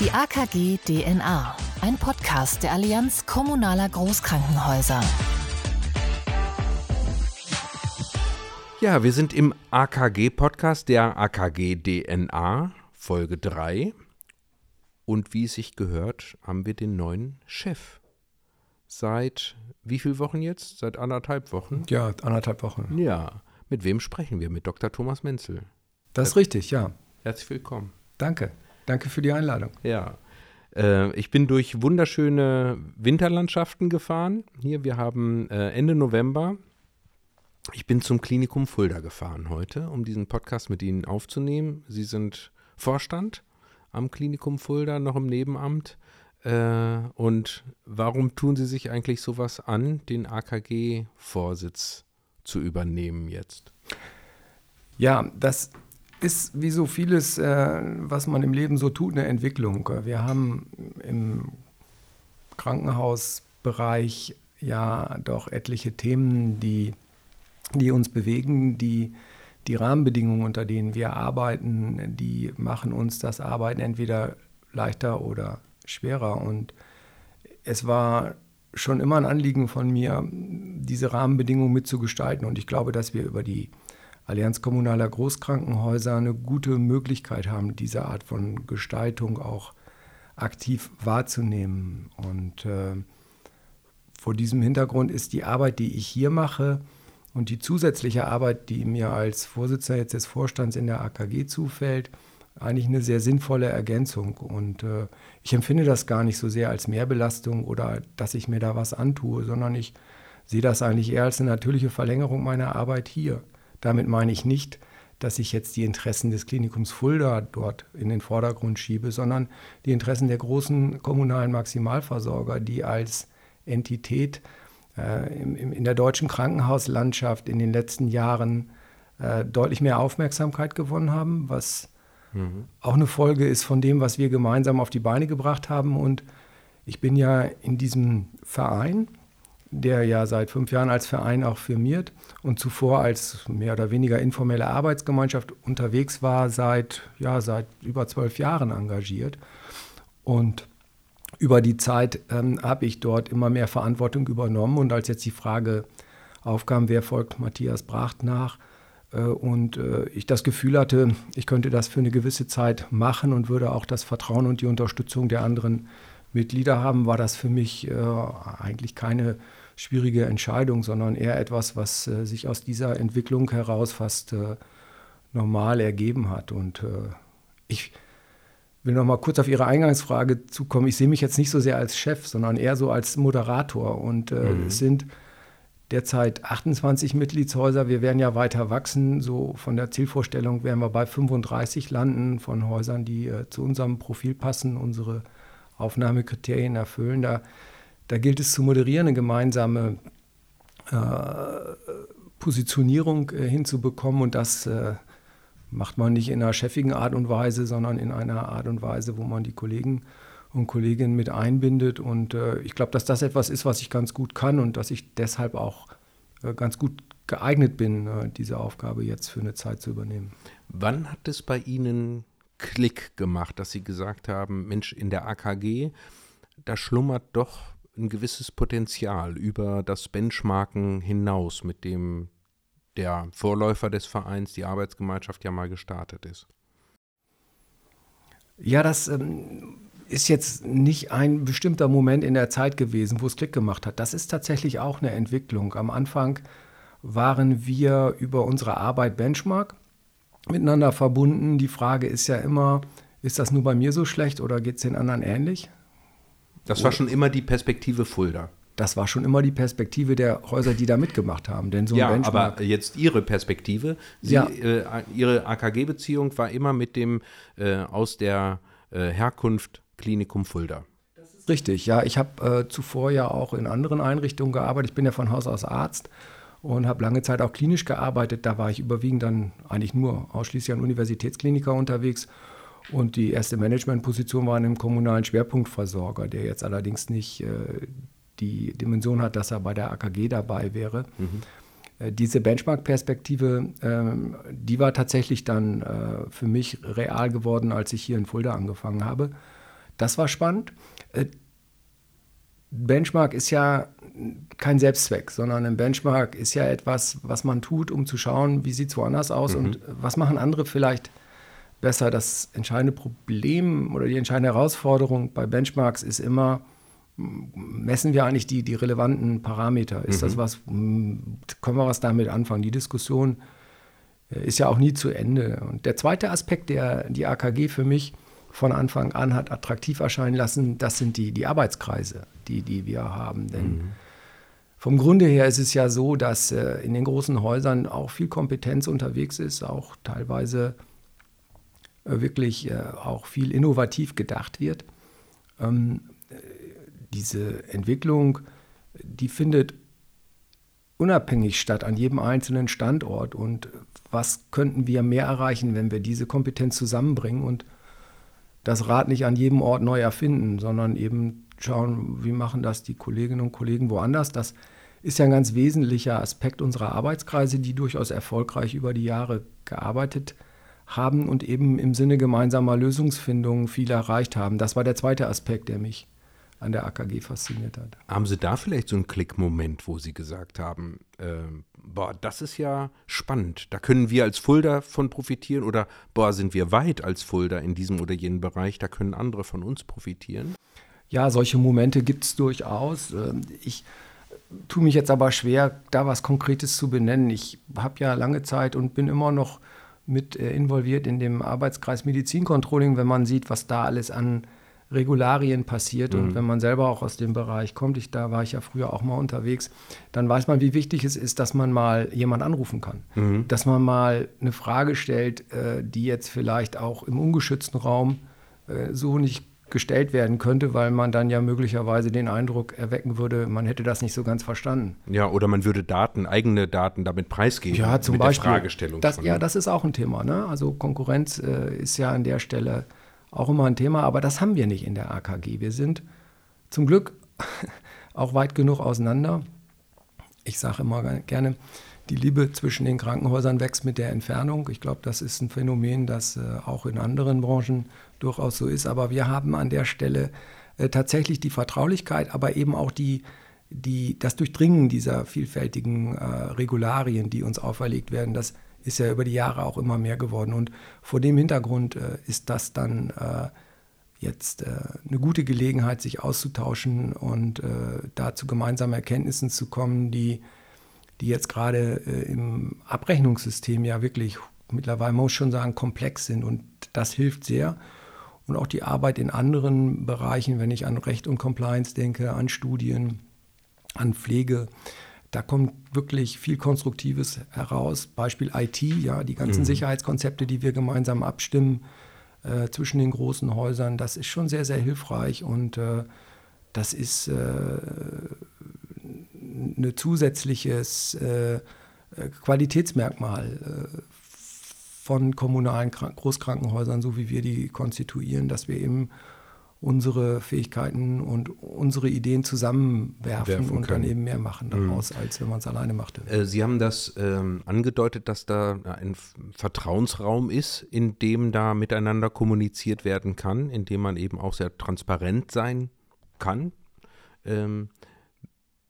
Die AKG DNA, ein Podcast der Allianz kommunaler Großkrankenhäuser. Ja, wir sind im AKG-Podcast der AKG DNA, Folge 3. Und wie es sich gehört, haben wir den neuen Chef. Seit wie vielen Wochen jetzt? Seit anderthalb Wochen? Ja, anderthalb Wochen. Ja. Mit wem sprechen wir? Mit Dr. Thomas Menzel. Das ist richtig, ja. Herzlich willkommen. Danke. Danke für die Einladung. Ja. Äh, ich bin durch wunderschöne Winterlandschaften gefahren. Hier, wir haben äh, Ende November ich bin zum Klinikum Fulda gefahren heute, um diesen Podcast mit Ihnen aufzunehmen. Sie sind Vorstand am Klinikum Fulda, noch im Nebenamt. Äh, und warum tun Sie sich eigentlich sowas an, den AKG-Vorsitz zu übernehmen jetzt? Ja, das ist wie so vieles, äh, was man im Leben so tut, eine Entwicklung. Wir haben im Krankenhausbereich ja doch etliche Themen, die die uns bewegen, die, die Rahmenbedingungen, unter denen wir arbeiten, die machen uns das Arbeiten entweder leichter oder schwerer. Und es war schon immer ein Anliegen von mir, diese Rahmenbedingungen mitzugestalten. Und ich glaube, dass wir über die Allianz kommunaler Großkrankenhäuser eine gute Möglichkeit haben, diese Art von Gestaltung auch aktiv wahrzunehmen. Und äh, vor diesem Hintergrund ist die Arbeit, die ich hier mache, und die zusätzliche Arbeit, die mir als Vorsitzender jetzt des Vorstands in der AKG zufällt, eigentlich eine sehr sinnvolle Ergänzung. Und äh, ich empfinde das gar nicht so sehr als Mehrbelastung oder dass ich mir da was antue, sondern ich sehe das eigentlich eher als eine natürliche Verlängerung meiner Arbeit hier. Damit meine ich nicht, dass ich jetzt die Interessen des Klinikums Fulda dort in den Vordergrund schiebe, sondern die Interessen der großen kommunalen Maximalversorger, die als Entität äh, in der deutschen Krankenhauslandschaft in den letzten Jahren äh, deutlich mehr Aufmerksamkeit gewonnen haben, was mhm. auch eine Folge ist von dem, was wir gemeinsam auf die Beine gebracht haben. Und ich bin ja in diesem Verein, der ja seit fünf Jahren als Verein auch firmiert und zuvor als mehr oder weniger informelle Arbeitsgemeinschaft unterwegs war, seit, ja, seit über zwölf Jahren engagiert. Und über die Zeit ähm, habe ich dort immer mehr Verantwortung übernommen und als jetzt die Frage aufkam, wer folgt Matthias Bracht nach äh, und äh, ich das Gefühl hatte, ich könnte das für eine gewisse Zeit machen und würde auch das Vertrauen und die Unterstützung der anderen Mitglieder haben, war das für mich äh, eigentlich keine schwierige Entscheidung, sondern eher etwas, was äh, sich aus dieser Entwicklung heraus fast äh, normal ergeben hat und äh, ich will noch mal kurz auf Ihre Eingangsfrage zukommen. Ich sehe mich jetzt nicht so sehr als Chef, sondern eher so als Moderator. Und äh, mhm. es sind derzeit 28 Mitgliedshäuser. Wir werden ja weiter wachsen. So von der Zielvorstellung werden wir bei 35 landen von Häusern, die äh, zu unserem Profil passen, unsere Aufnahmekriterien erfüllen. Da, da gilt es zu moderieren, eine gemeinsame äh, Positionierung äh, hinzubekommen und das äh, macht man nicht in einer chefigen Art und Weise, sondern in einer Art und Weise, wo man die Kollegen und Kolleginnen mit einbindet. Und äh, ich glaube, dass das etwas ist, was ich ganz gut kann und dass ich deshalb auch äh, ganz gut geeignet bin, äh, diese Aufgabe jetzt für eine Zeit zu übernehmen. Wann hat es bei Ihnen Klick gemacht, dass Sie gesagt haben, Mensch, in der AKG, da schlummert doch ein gewisses Potenzial über das Benchmarken hinaus, mit dem der Vorläufer des Vereins, die Arbeitsgemeinschaft, ja mal gestartet ist. Ja, das ähm, ist jetzt nicht ein bestimmter Moment in der Zeit gewesen, wo es Klick gemacht hat. Das ist tatsächlich auch eine Entwicklung. Am Anfang waren wir über unsere Arbeit Benchmark miteinander verbunden. Die Frage ist ja immer, ist das nur bei mir so schlecht oder geht es den anderen ähnlich? Das war schon immer die Perspektive Fulda. Das war schon immer die Perspektive der Häuser, die da mitgemacht haben. Denn so ja, aber jetzt Ihre Perspektive, Sie, ja. äh, Ihre AKG-Beziehung war immer mit dem äh, aus der äh, Herkunft Klinikum Fulda. Das ist richtig, ja. Ich habe äh, zuvor ja auch in anderen Einrichtungen gearbeitet. Ich bin ja von Haus aus Arzt und habe lange Zeit auch klinisch gearbeitet. Da war ich überwiegend dann eigentlich nur ausschließlich an Universitätskliniker unterwegs. Und die erste Managementposition war in einem kommunalen Schwerpunktversorger, der jetzt allerdings nicht äh, die Dimension hat, dass er bei der AKG dabei wäre. Mhm. Äh, diese Benchmark-Perspektive, ähm, die war tatsächlich dann äh, für mich real geworden, als ich hier in Fulda angefangen habe. Das war spannend. Äh, Benchmark ist ja kein Selbstzweck, sondern ein Benchmark ist ja etwas, was man tut, um zu schauen, wie sieht es woanders aus mhm. und was machen andere vielleicht besser. Das entscheidende Problem oder die entscheidende Herausforderung bei Benchmarks ist immer, messen wir eigentlich die, die relevanten Parameter? Ist mhm. das was, können wir was damit anfangen? Die Diskussion äh, ist ja auch nie zu Ende. Und der zweite Aspekt, der die AKG für mich von Anfang an hat attraktiv erscheinen lassen, das sind die, die Arbeitskreise, die, die wir haben. Denn mhm. vom Grunde her ist es ja so, dass äh, in den großen Häusern auch viel Kompetenz unterwegs ist, auch teilweise wirklich äh, auch viel innovativ gedacht wird. Ähm, diese Entwicklung, die findet unabhängig statt an jedem einzelnen Standort. Und was könnten wir mehr erreichen, wenn wir diese Kompetenz zusammenbringen und das Rad nicht an jedem Ort neu erfinden, sondern eben schauen, wie machen das die Kolleginnen und Kollegen woanders. Das ist ja ein ganz wesentlicher Aspekt unserer Arbeitskreise, die durchaus erfolgreich über die Jahre gearbeitet haben und eben im Sinne gemeinsamer Lösungsfindung viel erreicht haben. Das war der zweite Aspekt, der mich an der AKG fasziniert hat. Haben Sie da vielleicht so einen Klickmoment, wo Sie gesagt haben, äh, boah, das ist ja spannend, da können wir als Fulda von profitieren oder boah, sind wir weit als Fulda in diesem oder jenem Bereich, da können andere von uns profitieren? Ja, solche Momente gibt es durchaus. Ähm, ich tue mich jetzt aber schwer, da was Konkretes zu benennen. Ich habe ja lange Zeit und bin immer noch mit äh, involviert in dem Arbeitskreis Medizincontrolling, wenn man sieht, was da alles an Regularien passiert. Mhm. Und wenn man selber auch aus dem Bereich kommt, ich, da war ich ja früher auch mal unterwegs, dann weiß man, wie wichtig es ist, dass man mal jemand anrufen kann. Mhm. Dass man mal eine Frage stellt, äh, die jetzt vielleicht auch im ungeschützten Raum äh, so nicht gestellt werden könnte, weil man dann ja möglicherweise den Eindruck erwecken würde, man hätte das nicht so ganz verstanden. Ja, oder man würde Daten, eigene Daten damit preisgeben. Ja, zum mit Beispiel. Der Fragestellung das, ja, das ist auch ein Thema. Ne? Also Konkurrenz äh, ist ja an der Stelle auch immer ein Thema, aber das haben wir nicht in der AKG. Wir sind zum Glück auch weit genug auseinander. Ich sage immer gerne, die Liebe zwischen den Krankenhäusern wächst mit der Entfernung. Ich glaube, das ist ein Phänomen, das äh, auch in anderen Branchen durchaus so ist. Aber wir haben an der Stelle äh, tatsächlich die Vertraulichkeit, aber eben auch die, die, das Durchdringen dieser vielfältigen äh, Regularien, die uns auferlegt werden. Das ist ja über die Jahre auch immer mehr geworden. Und vor dem Hintergrund äh, ist das dann äh, jetzt äh, eine gute Gelegenheit, sich auszutauschen und äh, da zu gemeinsamen Erkenntnissen zu kommen, die, die jetzt gerade im Abrechnungssystem ja wirklich mittlerweile, muss ich schon sagen, komplex sind. Und das hilft sehr. Und auch die Arbeit in anderen Bereichen, wenn ich an Recht und Compliance denke, an Studien, an Pflege, da kommt wirklich viel Konstruktives heraus. Beispiel IT, ja, die ganzen mhm. Sicherheitskonzepte, die wir gemeinsam abstimmen äh, zwischen den großen Häusern, das ist schon sehr, sehr hilfreich und äh, das ist äh, ein zusätzliches äh, Qualitätsmerkmal äh, von kommunalen Großkrankenhäusern, so wie wir die konstituieren, dass wir eben unsere Fähigkeiten und unsere Ideen zusammenwerfen und dann eben mehr machen daraus, mhm. als wenn man es alleine machte. Äh, Sie haben das ähm, angedeutet, dass da ein Vertrauensraum ist, in dem da miteinander kommuniziert werden kann, in dem man eben auch sehr transparent sein kann. Ähm,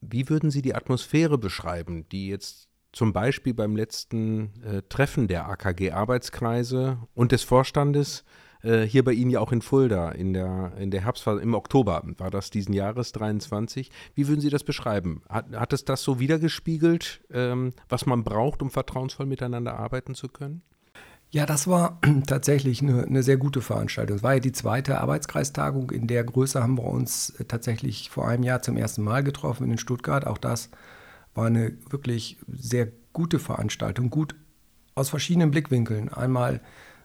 wie würden Sie die Atmosphäre beschreiben, die jetzt zum Beispiel beim letzten äh, Treffen der AKG-Arbeitskreise und des Vorstandes äh, hier bei Ihnen ja auch in Fulda in der, in der Herbstphase, im Oktober war das diesen Jahres 23. Wie würden Sie das beschreiben? Hat, hat es das so wiedergespiegelt, ähm, was man braucht, um vertrauensvoll miteinander arbeiten zu können? Ja, das war tatsächlich eine, eine, sehr gute Veranstaltung. Es war ja die zweite Arbeitskreistagung. In der Größe haben wir uns äh, tatsächlich vor einem Jahr zum ersten Mal getroffen in Stuttgart. Auch das war eine wirklich sehr gute Veranstaltung, gut aus verschiedenen Blickwinkeln. Einmal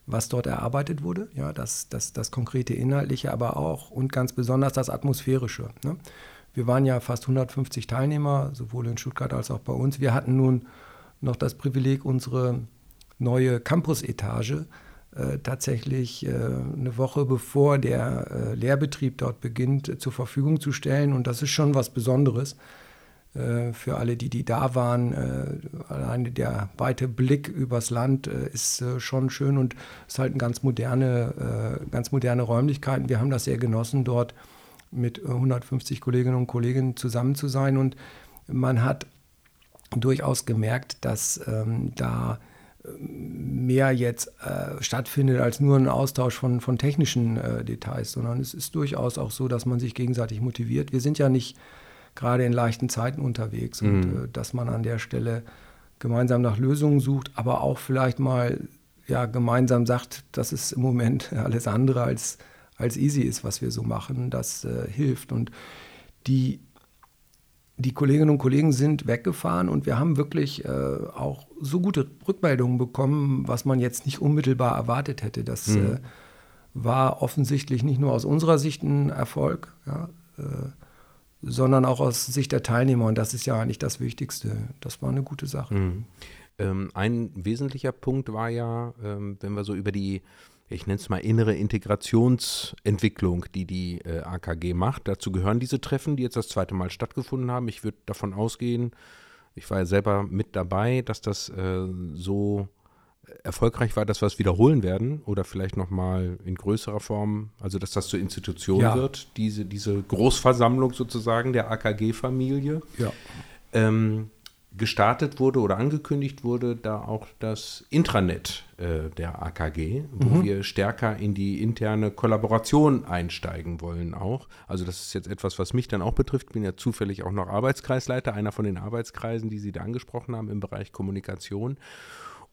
was dort erarbeitet wurde, ja, das, das, das konkrete Inhaltliche, aber auch und ganz besonders das Atmosphärische. Ne? Wir waren ja fast 150 Teilnehmer, sowohl in Stuttgart als auch bei uns. Wir hatten nun noch das Privileg, unsere neue Campus-Etage äh, tatsächlich äh, eine Woche bevor der äh, Lehrbetrieb dort beginnt, zur Verfügung zu stellen. Und das ist schon was Besonderes äh, für alle, die, die da waren. Äh, alleine der weite Blick übers Land äh, ist schon schön und es ist halt eine ganz moderne, ganz moderne Räumlichkeiten. Wir haben das sehr genossen, dort mit 150 Kolleginnen und Kollegen zusammen zu sein und man hat durchaus gemerkt, dass ähm, da mehr jetzt äh, stattfindet als nur ein Austausch von, von technischen äh, Details, sondern es ist durchaus auch so, dass man sich gegenseitig motiviert. Wir sind ja nicht gerade in leichten Zeiten unterwegs mhm. und äh, dass man an der Stelle gemeinsam nach Lösungen sucht, aber auch vielleicht mal ja, gemeinsam sagt, dass es im Moment alles andere als, als easy ist, was wir so machen, das äh, hilft. Und die, die Kolleginnen und Kollegen sind weggefahren und wir haben wirklich äh, auch so gute Rückmeldungen bekommen, was man jetzt nicht unmittelbar erwartet hätte. Das mhm. Äh, war offensichtlich nicht nur aus unserer Sicht ein Erfolg. Ja, äh, sondern auch aus Sicht der Teilnehmer. Und das ist ja eigentlich das Wichtigste. Das war eine gute Sache. Mhm. Ähm, ein wesentlicher Punkt war ja, ähm, wenn wir so über die, ich nenne es mal innere Integrationsentwicklung, die die äh, AKG macht. Dazu gehören diese Treffen, die jetzt das zweite Mal stattgefunden haben. Ich würde davon ausgehen, ich war ja selber mit dabei, dass das äh, so erfolgreich war, dass wir es wiederholen werden oder vielleicht nochmal in größerer Form, also dass das zur Institution ja. wird, diese, diese Großversammlung sozusagen der AKG-Familie. Ja. Ähm, gestartet wurde oder angekündigt wurde da auch das Intranet äh, der AKG, wo mhm. wir stärker in die interne Kollaboration einsteigen wollen auch. Also das ist jetzt etwas, was mich dann auch betrifft. Ich bin ja zufällig auch noch Arbeitskreisleiter, einer von den Arbeitskreisen, die Sie da angesprochen haben im Bereich Kommunikation.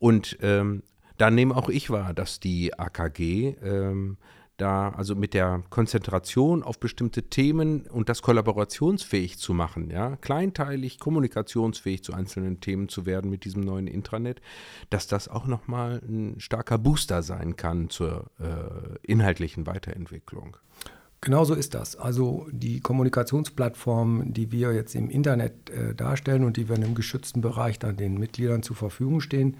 Und ähm, da nehme auch ich wahr, dass die AKG ähm, da, also mit der Konzentration auf bestimmte Themen und das kollaborationsfähig zu machen, ja, kleinteilig kommunikationsfähig zu einzelnen Themen zu werden mit diesem neuen Intranet, dass das auch nochmal ein starker Booster sein kann zur äh, inhaltlichen Weiterentwicklung. Genau so ist das. Also die Kommunikationsplattform, die wir jetzt im Internet äh, darstellen und die wir in einem geschützten Bereich dann den Mitgliedern zur Verfügung stehen,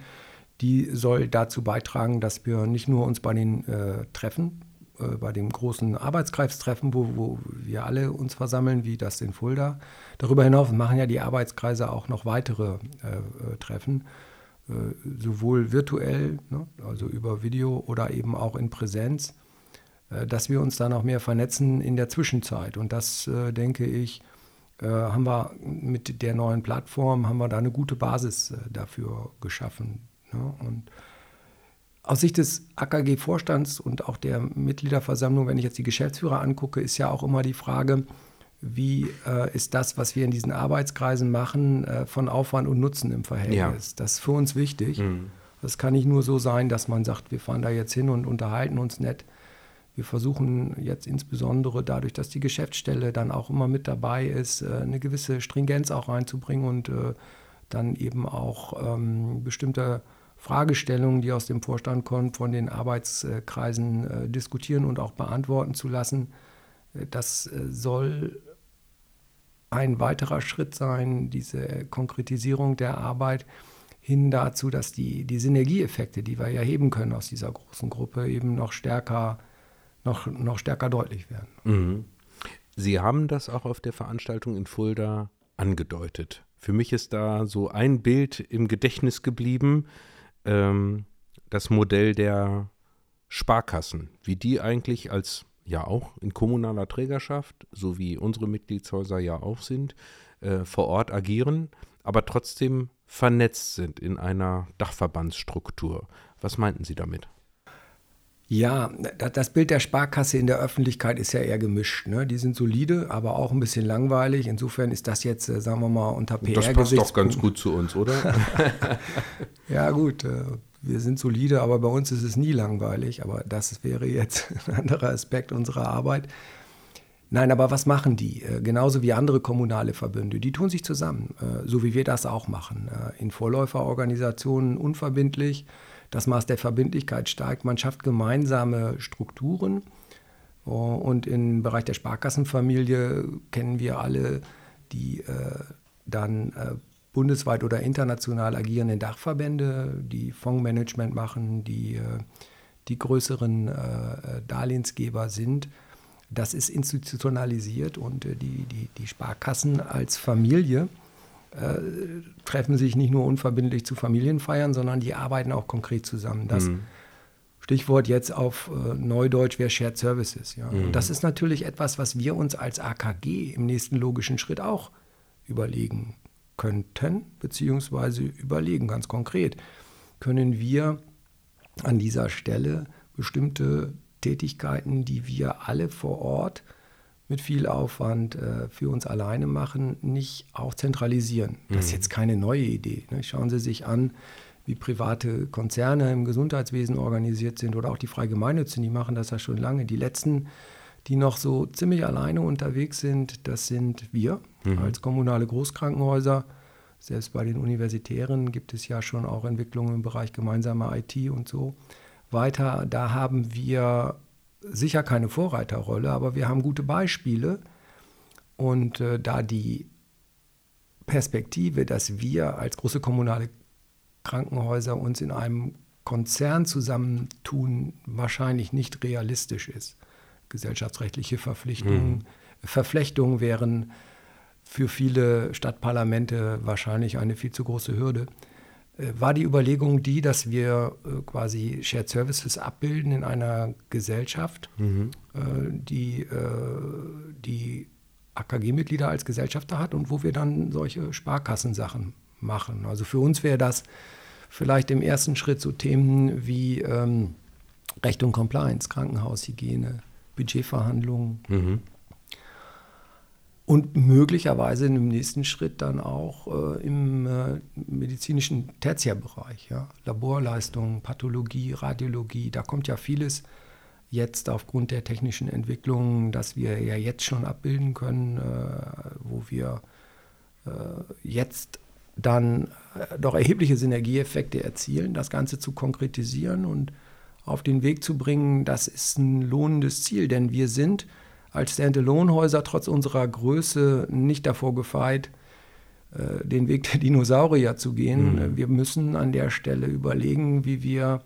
die soll dazu beitragen, dass wir nicht nur uns bei den äh, Treffen, äh, bei dem großen Arbeitskreistreffen, wo, wo wir alle uns versammeln, wie das in Fulda, darüber hinaus machen ja die Arbeitskreise auch noch weitere äh, äh Treffen, äh, sowohl virtuell, ne, also über Video oder eben auch in Präsenz, äh, dass wir uns da noch mehr vernetzen in der Zwischenzeit. Und das, denke ich, haben wir mit der neuen Plattform, haben wir da eine gute Basis dafür geschaffen ja, und aus Sicht des AKG-Vorstands und auch der Mitgliederversammlung, wenn ich jetzt die Geschäftsführer angucke, ist ja auch immer die Frage, wie äh, ist das, was wir in diesen Arbeitskreisen machen, äh, von Aufwand und Nutzen im Verhältnis. Ja. Das ist für uns wichtig. Mhm. Das kann nicht nur so sein, dass man sagt, wir fahren da jetzt hin und unterhalten uns nett. Wir versuchen jetzt insbesondere dadurch, dass die Geschäftsstelle dann auch immer mit dabei ist, äh, eine gewisse Stringenz auch reinzubringen und äh, dann eben auch ähm, bestimmte Fragestellungen, die aus dem Vorstand kommen, von den Arbeitskreisen äh, diskutieren und auch beantworten zu lassen. Äh, das äh, soll ein weiterer Schritt sein, diese Konkretisierung der Arbeit hin dazu, dass die, die Synergieeffekte, die wir ja heben können aus dieser großen Gruppe, eben noch stärker, noch, noch stärker deutlich werden. Mhm. Sie haben das auch auf der Veranstaltung in Fulda angedeutet. Für mich ist da so ein Bild im Gedächtnis geblieben, ähm, das Modell der Sparkassen, wie die eigentlich als ja auch in kommunaler Trägerschaft, so wie unsere Mitgliedshäuser ja auch sind, äh, vor Ort agieren, aber trotzdem vernetzt sind in einer Dachverbandsstruktur. Was meinten Sie damit? Ja, das Bild der Sparkasse in der Öffentlichkeit ist ja eher gemischt. Ne? Die sind solide, aber auch ein bisschen langweilig. Insofern ist das jetzt, äh, sagen wir mal, unter PR. Das passt doch ganz gut zu uns, oder? ja, gut. Äh, wir sind solide, aber bei uns ist es nie langweilig. Aber das wäre jetzt ein anderer Aspekt unserer Arbeit. Nein, aber was machen die? Äh, genauso wie andere kommunale Verbünde. Die tun sich zusammen, so wie wir das auch machen. In Vorläuferorganisationen unverbindlich das Maß der Verbindlichkeit steigt. Man schafft gemeinsame Strukturen. Und im Bereich der Sparkassenfamilie kennen wir alle die äh, dann äh, bundesweit oder international agierenden Dachverbände, die Fondsmanagement machen, die äh, die größeren äh, Darlehensgeber sind. Das ist institutionalisiert und äh, die, die, die Sparkassen als Familie äh, treffen sich nicht nur unverbindlich zu Familienfeiern, sondern die arbeiten auch konkret zusammen. Das mhm. Stichwort jetzt auf äh, Neudeutsch wäre Shared Services. Ja. Mhm. Und das ist natürlich etwas, was wir uns als AKG im nächsten logischen Schritt auch überlegen könnten, beziehungsweise überlegen ganz konkret, können wir an dieser Stelle bestimmte Tätigkeiten, die wir alle vor Ort mit viel Aufwand äh, für uns alleine machen, nicht auch zentralisieren. Das ist mhm. jetzt keine neue Idee. Ne? Schauen Sie sich an, wie private Konzerne im Gesundheitswesen organisiert sind oder auch die Freigemeinnützen, die machen das ja schon lange. Die letzten, die noch so ziemlich alleine unterwegs sind, das sind wir mhm. als kommunale Großkrankenhäuser. Selbst bei den Universitären gibt es ja schon auch Entwicklungen im Bereich gemeinsamer IT und so weiter. Da haben wir sicher keine Vorreiterrolle, aber wir haben gute Beispiele. Und äh, da die Perspektive, dass wir als große kommunale Krankenhäuser uns in einem Konzern zusammentun, wahrscheinlich nicht realistisch ist. Gesellschaftsrechtliche Verpflichtungen, mhm. Verflechtungen wären für viele Stadtparlamente wahrscheinlich eine viel zu große Hürde. Äh, war die Überlegung die, dass wir äh, quasi Shared Services abbilden in einer Gesellschaft, mhm. Äh, die die AKG-Mitglieder als Gesellschafter hat und wo wir dann solche Sparkassensachen machen. Also für uns wäre das vielleicht im ersten Schritt so Themen wie ähm, Recht und Compliance, Krankenhaushygiene, Budgetverhandlungen, mhm und möglicherweise im nächsten Schritt dann auch äh, im äh, medizinischen Tertiärbereich. Ja? Laborleistungen, Pathologie, Radiologie, da kommt ja vieles jetzt aufgrund der technischen Entwicklungen, dass wir ja jetzt schon abbilden können, äh, wo wir äh, jetzt dann äh, doch erhebliche Synergieeffekte erzielen, das Ganze zu konkretisieren und auf den Weg zu bringen, das ist ein lohnendes Ziel, denn wir sind als Standalone-Häuser trotz unserer Größe nicht davor gefeit, äh, den Weg der Dinosaurier zu gehen. Mhm. Wir müssen an der Stelle überlegen, wie wir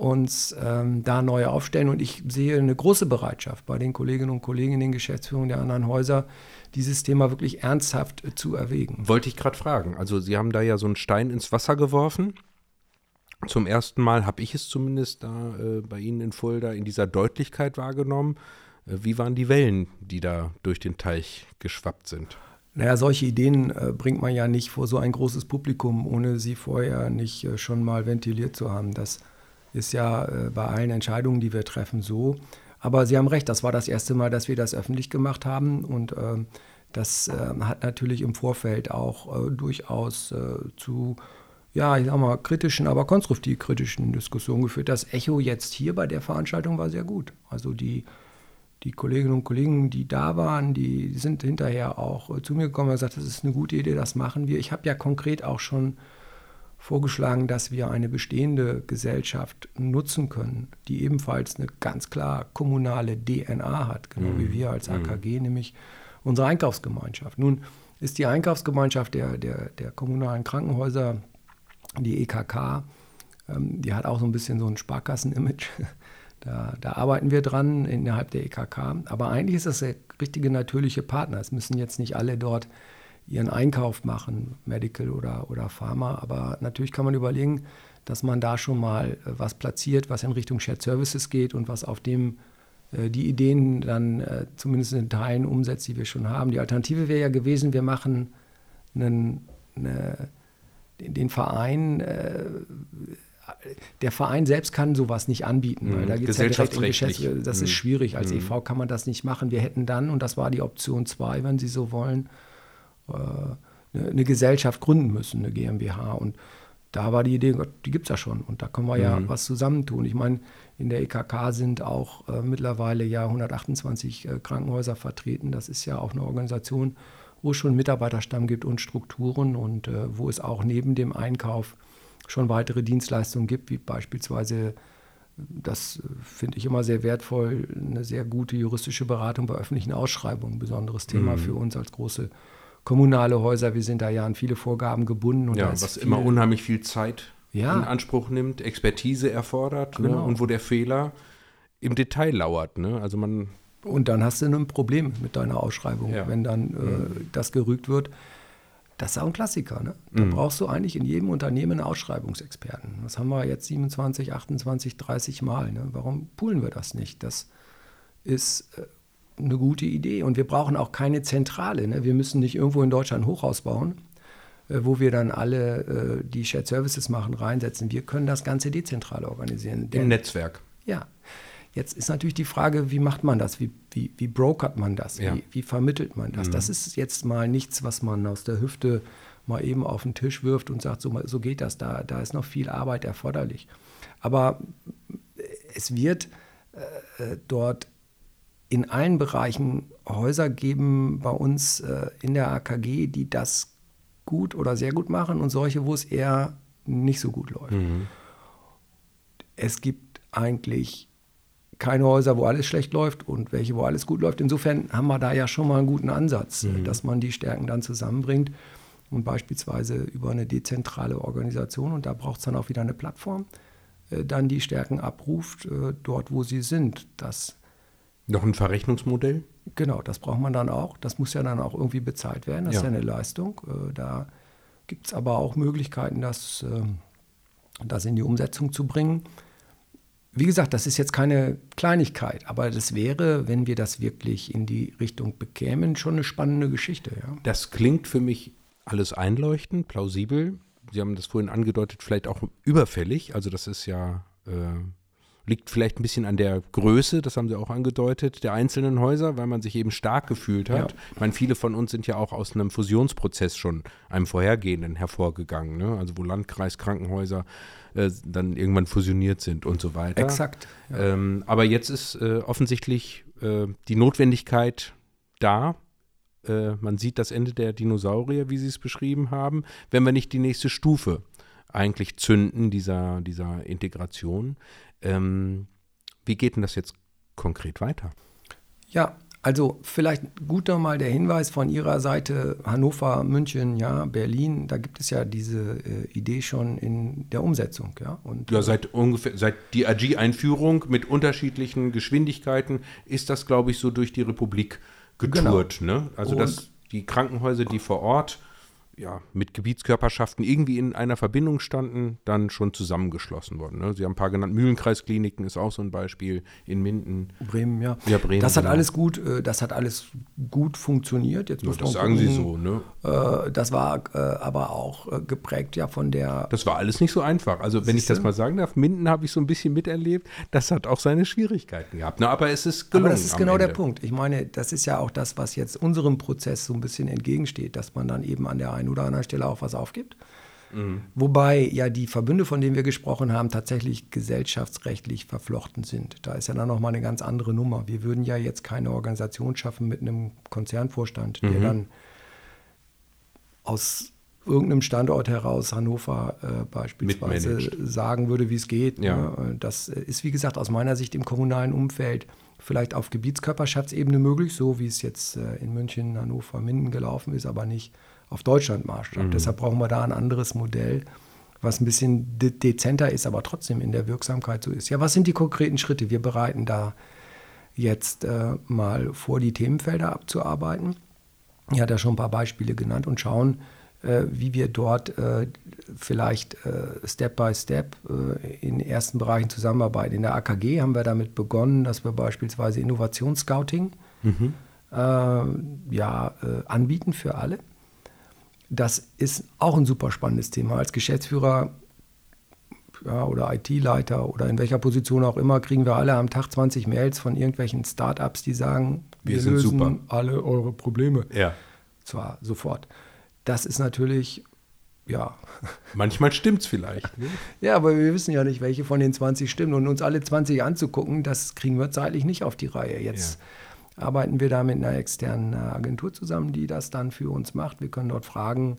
uns ähm, da neu aufstellen. Und ich sehe eine große Bereitschaft bei den Kolleginnen und Kollegen in den Geschäftsführungen der anderen Häuser, dieses Thema wirklich ernsthaft äh, zu erwägen. Wollte ich gerade fragen. Also Sie haben da ja so einen Stein ins Wasser geworfen. Zum ersten Mal habe ich es zumindest da äh, bei Ihnen in Fulda in dieser Deutlichkeit wahrgenommen. Äh, wie waren die Wellen, die da durch den Teich geschwappt sind? Naja, solche Ideen äh, bringt man ja nicht vor so ein großes Publikum, ohne sie vorher nicht äh, schon mal ventiliert zu haben. Das ist ja äh, bei allen Entscheidungen, die wir treffen, so. Aber Sie haben recht, das war das erste Mal, dass wir das öffentlich gemacht haben. Und ähm, das ähm, hat natürlich im Vorfeld auch äh, durchaus äh, zu ja, ich sag mal, kritischen, aber konstruktiv kritischen Diskussionen geführt. Das Echo jetzt hier bei der Veranstaltung war sehr gut. Also die die Kolleginnen und Kollegen, die da waren, die sind hinterher auch äh, zu mir gekommen und gesagt, das ist eine gute Idee, das machen wir. Ich habe ja konkret auch schon vorgeschlagen, dass wir eine bestehende Gesellschaft nutzen können, die ebenfalls eine ganz klar kommunale DNA hat, genau mhm. wie wir als AKG, mhm. nämlich unsere Einkaufsgemeinschaft. Nun ist die Einkaufsgemeinschaft der, der, der kommunalen Krankenhäuser, die EKK, ähm, die hat auch so ein bisschen so ein Sparkassen-Image. Da, da, arbeiten wir dran innerhalb der EKK. Aber eigentlich ist das der richtige natürliche Partner. Es müssen jetzt nicht alle dort ihren Einkauf machen, Medical oder, oder Pharma. Aber natürlich kann man überlegen, dass man da schon mal äh, was platziert, was in Richtung Shared Services geht und was auf dem äh, die Ideen dann äh, zumindest in Teilen umsetzt, die wir schon haben. Die Alternative wäre ja gewesen, wir machen einen, eine, den Verein äh, der Verein selbst kann sowas nicht anbieten, weil mhm. da geht es ja direkt in Geschäfts Das mhm. ist schwierig. Als mhm. EV kann man das nicht machen. Wir hätten dann, und das war die Option 2, wenn Sie so wollen, äh, eine Gesellschaft gründen müssen, eine GmbH. Und da war die Idee, die gibt es ja schon. Und da können wir ja was zusammentun. Ich meine, in der EKK sind auch äh, mittlerweile ja 128 äh, Krankenhäuser vertreten. Das ist ja auch eine Organisation, wo es schon Mitarbeiterstamm gibt und Strukturen und wo es auch neben dem Einkauf schon weitere Dienstleistungen gibt, wie beispielsweise, das finde ich immer sehr wertvoll, eine sehr gute juristische Beratung bei öffentlichen Ausschreibungen, besonderes Thema mhm. für uns als große kommunale Häuser. Wir sind da ja an viele Vorgaben gebunden. Und ja, was immer unheimlich viel Zeit ja. in Anspruch nimmt, Expertise erfordert ne? genau. ne? und wo der Fehler im Detail lauert. Ne? Also man und dann hast du ein Problem mit deiner Ausschreibung, ja. wenn dann äh, mhm. das gerügt wird das ist auch ein Klassiker. Ne? Da mhm. brauchst du eigentlich in jedem Unternehmen einen Ausschreibungsexperten. Das haben wir jetzt 27, 28, 30 Mal. Ne? Warum poolen wir das nicht? Das ist äh, eine gute Idee. Und wir brauchen auch keine Zentrale. Ne? Wir müssen nicht irgendwo in Deutschland ein Hochhaus bauen, äh, wo wir dann alle, äh, die Shared Services machen, reinsetzen. Wir können das Ganze dezentral organisieren. Im Netzwerk. Ja. Jetzt ist natürlich die Frage, wie macht man das? Wie, wie, wie brokert man das? Ja. Wie, wie, vermittelt man das? Mhm. Das ist jetzt mal nichts, was man aus der Hüfte mal eben auf den Tisch wirft und sagt, so, so geht das. Da, da ist noch viel Arbeit erforderlich. Aber es wird äh, dort in allen Bereichen Häuser geben bei uns äh, in der AKG, die das gut oder sehr gut machen und solche, wo es eher nicht so gut läuft. Mhm. Es gibt eigentlich keine Häuser, wo alles schlecht läuft und welche, wo alles gut läuft. Insofern haben wir da ja schon mal einen guten Ansatz, mhm. dass man die Stärken dann zusammenbringt und beispielsweise über eine dezentrale Organisation, und da braucht es dann auch wieder eine Plattform, äh, dann die Stärken abruft, äh, dort wo sie sind. Das Noch ein Verrechnungsmodell? Genau, das braucht man dann auch. Das muss ja dann auch irgendwie bezahlt werden. Das ja. ist ja eine Leistung. Äh, da gibt es aber auch Möglichkeiten, das, ähm, das in die Umsetzung zu bringen wie gesagt, das ist jetzt keine Kleinigkeit, aber das wäre, wenn wir das wirklich in die Richtung bekämen, schon eine spannende Geschichte. Ja. Das klingt für mich alles einleuchtend, plausibel. Sie haben das vorhin angedeutet, vielleicht auch überfällig. Also das ist ja äh, Liegt vielleicht ein bisschen an der Größe, das haben Sie auch angedeutet, der einzelnen Häuser, weil man sich eben stark gefühlt hat. Ja. Ich meine, viele von uns sind ja auch aus einem Fusionsprozess schon, einem vorhergehenden, hervorgegangen. Ne? Also wo Landkreiskrankenhäuser äh, dann irgendwann fusioniert sind und so weiter. Exakt. Ja. Ähm, aber jetzt ist äh, offensichtlich äh, die Notwendigkeit da, äh, man sieht das Ende der Dinosaurier, wie Sie es beschrieben haben, wenn wir nicht die nächste Stufe eigentlich zünden dieser, dieser Integration. Ähm, wie geht denn das jetzt konkret weiter? Ja, also vielleicht gut nochmal der Hinweis von Ihrer Seite, Hannover, München, ja, Berlin, da gibt es ja diese äh, Idee schon in der Umsetzung. Ja, Und, ja seit ungefähr, seit die AG-Einführung mit unterschiedlichen Geschwindigkeiten ist das, glaube ich, so durch die Republik getourt. Genau. Ne? Also dass die Krankenhäuser, die vor Ort ja, mit Gebietskörperschaften irgendwie in einer Verbindung standen, dann schon zusammengeschlossen worden. Ne? Sie haben ein paar genannt. Mühlenkreiskliniken ist auch so ein Beispiel in Minden. Bremen, ja. Ja, Bremen. Das hat genau. alles gut, äh, das hat alles gut funktioniert. Jetzt ja, das sagen gucken, Sie so, ne? Äh, das war äh, aber auch geprägt ja von der. Das war alles nicht so einfach. Also wenn ich das mal sagen darf, Minden habe ich so ein bisschen miterlebt. Das hat auch seine Schwierigkeiten gehabt. Ne? Aber es ist gelungen. Aber das ist genau Ende. der Punkt. Ich meine, das ist ja auch das, was jetzt unserem Prozess so ein bisschen entgegensteht, dass man dann eben an der einen oder anderen Stelle auch was aufgibt. Mhm. Wobei ja die Verbünde, von denen wir gesprochen haben, tatsächlich gesellschaftsrechtlich verflochten sind. Da ist ja dann nochmal eine ganz andere Nummer. Wir würden ja jetzt keine Organisation schaffen mit einem Konzernvorstand, der mhm. dann aus irgendeinem Standort heraus, Hannover äh, beispielsweise, sagen würde, wie es geht. Ja. Ne? Das ist, wie gesagt, aus meiner Sicht im kommunalen Umfeld vielleicht auf Gebietskörperschaftsebene möglich, so wie es jetzt äh, in München, Hannover, Minden gelaufen ist, aber nicht auf Deutschlandmaßstab. Mhm. Deshalb brauchen wir da ein anderes Modell, was ein bisschen de dezenter ist, aber trotzdem in der Wirksamkeit so ist. Ja, was sind die konkreten Schritte? Wir bereiten da jetzt äh, mal vor, die Themenfelder abzuarbeiten. Ich hatte ja schon ein paar Beispiele genannt und schauen, äh, wie wir dort äh, vielleicht äh, Step by Step äh, in ersten Bereichen zusammenarbeiten. In der AKG haben wir damit begonnen, dass wir beispielsweise Innovationsscouting mhm. Äh, ja, anbieten für alle. Das ist auch ein super spannendes Thema. Als Geschäftsführer ja, oder IT-Leiter oder in welcher Position auch immer, kriegen wir alle am Tag 20 Mails von irgendwelchen Startups, die sagen, wir, wir lösen super. alle eure Probleme. Ja. Zwar sofort. Das ist natürlich, ja. Manchmal stimmt es vielleicht. Ne? ja, aber wir wissen ja nicht, welche von den 20 stimmen. Und uns alle 20 anzugucken, das kriegen wir zeitlich nicht auf die Reihe. Jetzt ja arbeiten wir da mit einer externen äh, Agentur zusammen, die das dann für uns macht. Wir können dort Fragen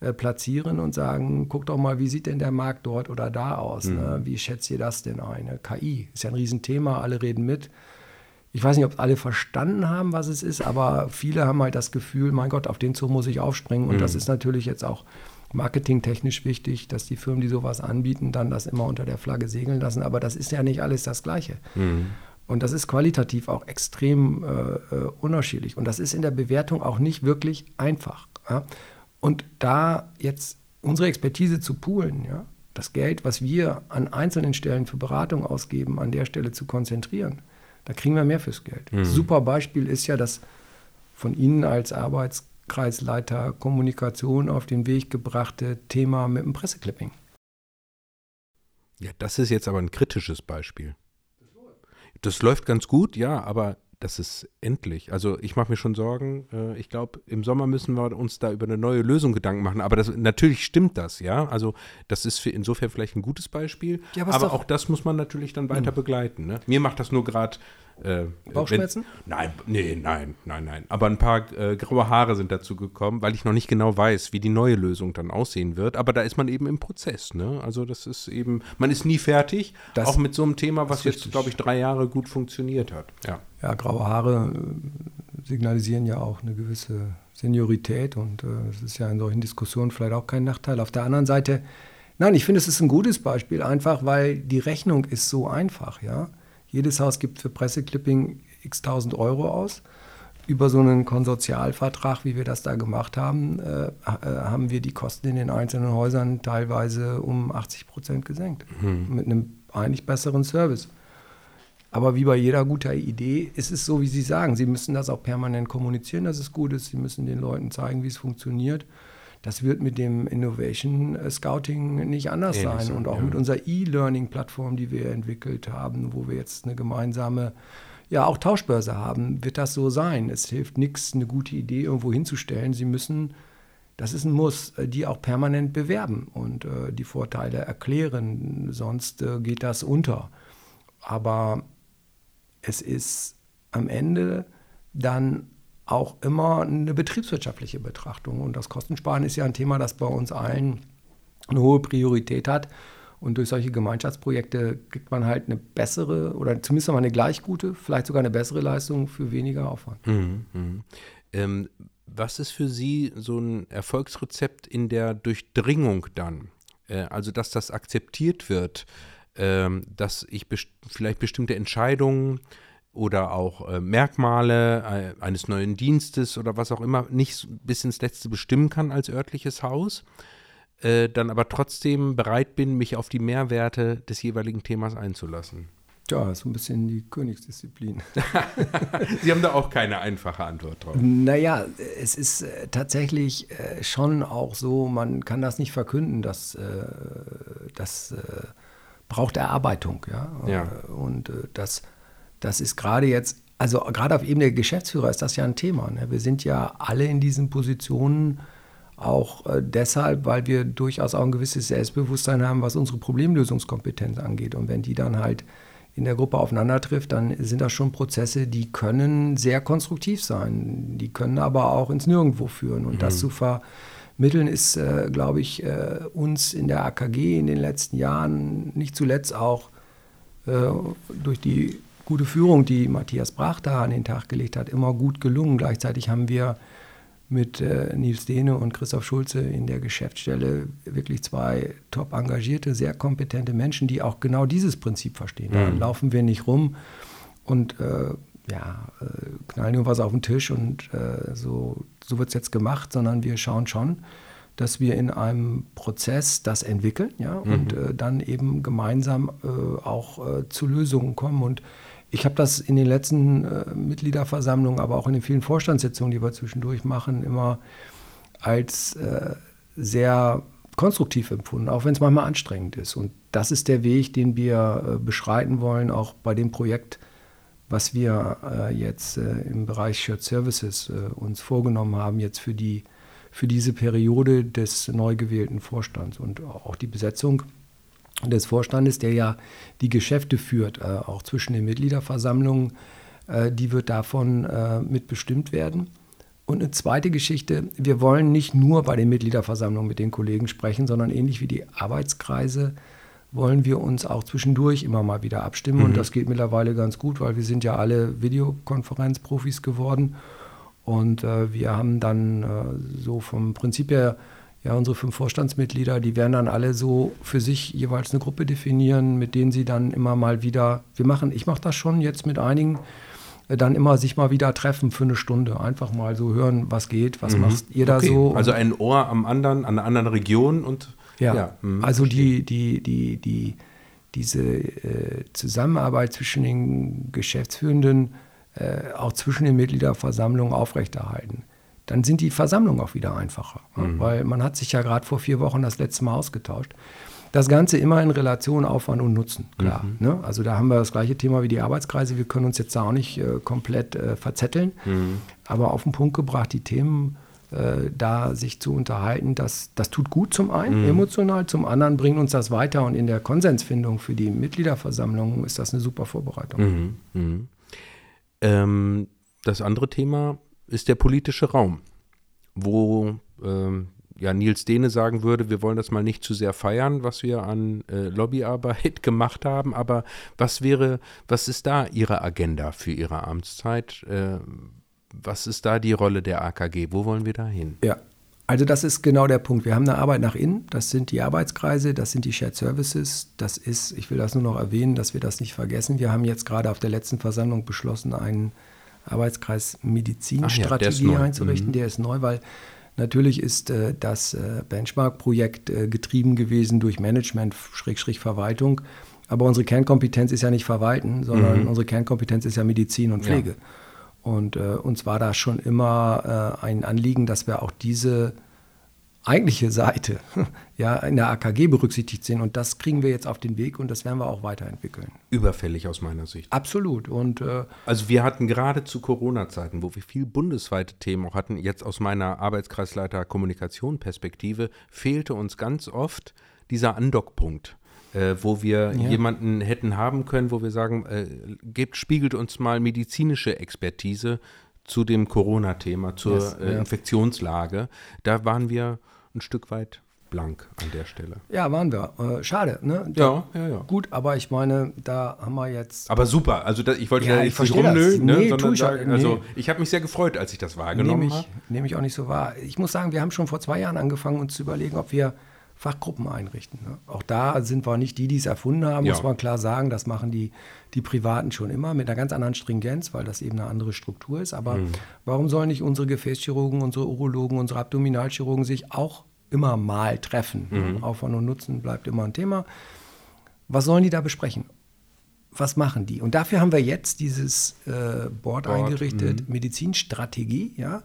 äh, platzieren und sagen, guck doch mal, wie sieht denn der Markt dort oder da aus? Mhm. Ne? Wie schätzt ihr das denn ein? KI ist ja ein Riesenthema, alle reden mit. Ich weiß nicht, ob alle verstanden haben, was es ist, aber viele haben halt das Gefühl, mein Gott, auf den Zug muss ich aufspringen. Und mhm. das ist natürlich jetzt auch marketingtechnisch wichtig, dass die Firmen, die sowas anbieten, dann das immer unter der Flagge segeln lassen. Aber das ist ja nicht alles das Gleiche. Mhm. Und das ist qualitativ auch extrem äh, äh, unterschiedlich. Und das ist in der Bewertung auch nicht wirklich einfach. Ja? Und da jetzt unsere Expertise zu poolen, ja, das Geld, was wir an einzelnen Stellen für Beratung ausgeben, an der Stelle zu konzentrieren, da kriegen wir mehr fürs Geld. Mhm. Super Beispiel ist ja das von Ihnen als Arbeitskreisleiter Kommunikation auf den Weg gebrachte Thema mit dem Presseclipping. Ja, das ist jetzt aber ein kritisches Beispiel. Das läuft ganz gut, ja, aber das ist endlich. Also ich mache mir schon Sorgen. Äh, ich glaube, im Sommer müssen wir uns da über eine neue Lösung Gedanken machen. Aber das, natürlich stimmt das, ja. Also das ist für insofern vielleicht ein gutes Beispiel. Ja, aber, aber auch das muss man natürlich dann weiter mhm. begleiten. Ne? Mir macht das nur gerade äh, Bauchschmerzen? Wenn, nein, nee, nein, nein, nein. Aber ein paar äh, graue Haare sind dazu gekommen, weil ich noch nicht genau weiß, wie die neue Lösung dann aussehen wird. Aber da ist man eben im Prozess. Ne? Also das ist eben, man ist nie fertig, das, auch mit so einem Thema, was jetzt, glaube ich, drei Jahre gut funktioniert hat. Ja, ja graue Haare äh, signalisieren ja auch eine gewisse Seniorität und es äh, ist ja in solchen Diskussionen vielleicht auch kein Nachteil. Auf der anderen Seite, nein, ich finde, es ist ein gutes Beispiel, einfach weil die Rechnung ist so einfach, ja. Jedes Haus gibt für Presseclipping x tausend Euro aus. Über so einen Konsortialvertrag, wie wir das da gemacht haben, äh, äh haben wir die Kosten in den einzelnen Häusern teilweise um 80 Prozent gesenkt. Mhm. Mit einem eigentlich besseren Service. Aber wie bei jeder guter Idee ist es so, wie Sie sagen. Sie müssen das auch permanent kommunizieren, dass es gut ist. Sie müssen den Leuten zeigen, wie es funktioniert. Das wird mit dem Innovation äh, Scouting nicht anders Ähnlich sein. Und auch ja. mit unserer E-Learning-Plattform, die wir entwickelt haben, wo wir jetzt eine gemeinsame ja, auch Tauschbörse haben, wird das so sein. Es hilft nichts, eine gute Idee irgendwo hinzustellen. Sie müssen, das ist ein Muss, äh, die auch permanent bewerben und äh, die Vorteile erklären. Sonst äh, geht das unter. Aber es ist am Ende dann auch immer eine betriebswirtschaftliche Betrachtung. Und das Kostensparen ist ja ein Thema, das bei uns allen eine hohe Priorität hat. Und durch solche Gemeinschaftsprojekte kriegt man halt eine bessere oder zumindest mal eine gleich gute, vielleicht sogar eine bessere Leistung für weniger Aufwand. Mhm, mh. ähm, was ist für Sie so ein Erfolgsrezept in der Durchdringung dann? Äh, also, dass das akzeptiert wird, äh, dass ich best vielleicht bestimmte Entscheidungen oder auch äh, Merkmale äh, eines neuen Dienstes oder was auch immer nicht bis ins Letzte bestimmen kann als örtliches Haus, äh, dann aber trotzdem bereit bin, mich auf die Mehrwerte des jeweiligen Themas einzulassen. Ja, so ein bisschen die Königsdisziplin. Sie haben da auch keine einfache Antwort drauf. Naja, es ist äh, tatsächlich äh, schon auch so, man kann das nicht verkünden, dass äh, das braucht Erarbeitung. Ja? ja. Und das das ist gerade jetzt, also gerade auf Ebene der Geschäftsführer ist das ja ein Thema. Ne? Wir sind ja alle in diesen Positionen auch äh, deshalb, weil wir durchaus auch ein gewisses Selbstbewusstsein haben, was unsere Problemlösungskompetenz angeht. Und wenn die dann halt in der Gruppe aufeinander trifft, dann sind das schon Prozesse, die können sehr konstruktiv sein. Die können aber auch ins Nirgendwo führen. Und mhm. das zu vermitteln ist, äh, glaube ich, äh, uns in der AKG in den letzten Jahren nicht zuletzt auch äh, durch die gute Führung, die Matthias Brach da an den Tag gelegt hat, immer gut gelungen. Gleichzeitig haben wir mit äh, Nils Dehne und Christoph Schulze in der Geschäftsstelle wirklich zwei top engagierte, sehr kompetente Menschen, die auch genau dieses Prinzip verstehen. Da mhm. laufen wir nicht rum und äh, ja, äh, knallen irgendwas auf den Tisch und äh, so, so wird es jetzt gemacht, sondern wir schauen schon, dass wir in einem Prozess das entwickeln ja, mhm. und äh, dann eben gemeinsam äh, auch zu Lösungen kommen. Und ich habe das in den letzten äh, Mitgliederversammlungen, aber auch in den vielen Vorstandssitzungen, die wir zwischendurch machen, immer als äh, sehr konstruktiv empfunden, auch wenn es manchmal anstrengend ist. Und das ist der Weg, den wir äh, beschreiten wollen, auch bei dem Projekt, was wir äh, jetzt äh, im Bereich Shared Services äh, uns vorgenommen haben, jetzt für, die, für diese Periode des neu gewählten Vorstands und auch die Besetzung des Vorstandes, der ja die Geschäfte führt, äh, auch zwischen den Mitgliederversammlungen, äh, die wird davon äh, mitbestimmt werden. Und eine zweite Geschichte, wir wollen nicht nur bei den Mitgliederversammlungen mit den Kollegen sprechen, sondern ähnlich wie die Arbeitskreise wollen wir uns auch zwischendurch immer mal wieder abstimmen. Mhm. Und das geht mittlerweile ganz gut, weil wir sind ja alle Videokonferenzprofis geworden. Und äh, wir haben dann äh, so vom Prinzip her ja, unsere fünf Vorstandsmitglieder, die werden dann alle so für sich jeweils eine Gruppe definieren, mit denen sie dann immer mal wieder, wir machen, ich mache das schon jetzt mit einigen, äh, dann immer sich mal wieder treffen für eine Stunde. Einfach mal so hören, was geht, was Mhm. macht ihr da Okay. so. Also ein Ohr am anderen, an einer anderen Region und Ja, ja, mhm, also die, die, die, die, diese äh, Zusammenarbeit zwischen den Geschäftsführenden, äh, auch zwischen den Mitgliederversammlungen aufrechterhalten. Dann sind die Versammlungen auch wieder einfacher, ja, weil man hat sich ja gerade vor vier Wochen das letzte Mal ausgetauscht. Das Ganze immer in Relation Aufwand und Nutzen, klar. Ne? Also da haben wir das gleiche Thema wie die Arbeitskreise. Wir können uns jetzt da auch nicht äh, komplett äh, verzetteln, aber auf den Punkt gebracht, die Themen äh, da sich zu unterhalten, das, das tut gut zum einen emotional, zum anderen bringt uns das weiter und in der Konsensfindung für die Mitgliederversammlung ist das eine super Vorbereitung. Mhm, mhm. Ähm, das andere Thema ist der politische Raum, wo ähm, ja, Nils Dehne sagen würde, wir wollen das mal nicht zu sehr feiern, was wir an äh, Lobbyarbeit gemacht haben, aber was wäre, was ist da Ihre Agenda für Ihre Amtszeit? Äh, was ist da die Rolle der AKG? Wo wollen wir da hin? Ja, also das ist genau der Punkt. Wir haben eine Arbeit nach innen, das sind die Arbeitskreise, das sind die Shared Services, das ist, ich will das nur noch erwähnen, dass wir das nicht vergessen. Wir haben jetzt gerade auf der letzten Versammlung beschlossen, einen Arbeitskreis ja, Medizinstrategie neu. einzurichten. Mhm. Der ist neu, weil natürlich ist äh, das äh, Benchmark-Projekt äh, getrieben gewesen durch Management, Schrägstrich Verwaltung. Aber unsere Kernkompetenz ist ja nicht Verwalten, sondern Mhm. unsere Kernkompetenz ist ja Medizin und Ja. Und äh, uns war da schon immer äh, ein Anliegen, dass wir auch diese eigentliche Seite ja, in der AKG berücksichtigt sehen. Und das kriegen wir jetzt auf den Weg und das werden wir auch weiterentwickeln. Überfällig aus meiner Sicht. Absolut. Und äh, Also wir hatten gerade zu Corona-Zeiten, wo wir viel bundesweite Themen auch hatten, jetzt aus meiner Arbeitskreisleiter Kommunikation Perspektive, fehlte uns ganz oft dieser Andockpunkt, äh, wo wir Ja. jemanden hätten haben können, wo wir sagen, äh, gebt, spiegelt uns mal medizinische Expertise zu dem Corona-Thema, zur Yes, äh, ja. Infektionslage. Da waren wir ein Stück weit blank an der Stelle. ja, waren wir. Äh, schade. Ne? Ja, ja, ja. Gut, aber ich meine, da haben wir jetzt. Aber super, also das, ich wollte Ja, ja, ich nicht rumnölen, ne, Nee, sondern ich also nee. ich habe mich sehr gefreut, als ich das wahrgenommen Nehme habe. ich, nehme ich auch nicht so wahr. Ich muss sagen, wir haben schon vor zwei Jahren angefangen, uns zu überlegen, ob wir Fachgruppen einrichten. Ne? Auch da sind wir nicht die, die es erfunden haben, Ja. muss man klar sagen. Das machen die, die Privaten schon immer mit einer ganz anderen Stringenz, weil das eben eine andere Struktur ist. Aber Mhm. warum sollen nicht unsere Gefäßchirurgen, unsere Urologen, unsere Abdominalchirurgen sich auch immer mal treffen? Mhm. Aufwand und Nutzen bleibt immer ein Thema. Was sollen die da besprechen? Was machen die? Und dafür haben wir jetzt dieses äh, Board, Board, eingerichtet, Medizinstrategie, ja,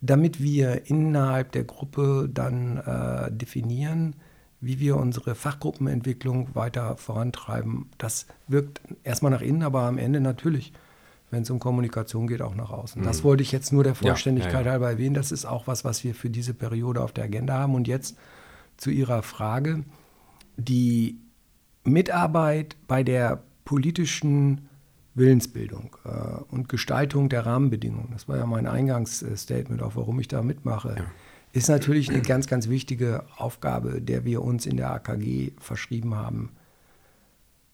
damit wir innerhalb der Gruppe dann äh, definieren, wie wir unsere Fachgruppenentwicklung weiter vorantreiben. Das wirkt erstmal nach innen, aber am Ende natürlich, wenn es um Kommunikation geht, auch nach außen. Das wollte ich jetzt nur der Vollständigkeit ja, ja. halber erwähnen. Das ist auch was, was wir für diese Periode auf der Agenda haben. Und jetzt zu Ihrer Frage. Die Mitarbeit bei der politischen Willensbildung äh, und Gestaltung der Rahmenbedingungen, das war ja mein Eingangsstatement, auch warum ich da mitmache, ist natürlich eine ganz, ganz wichtige Aufgabe, der wir uns in der AKG verschrieben haben.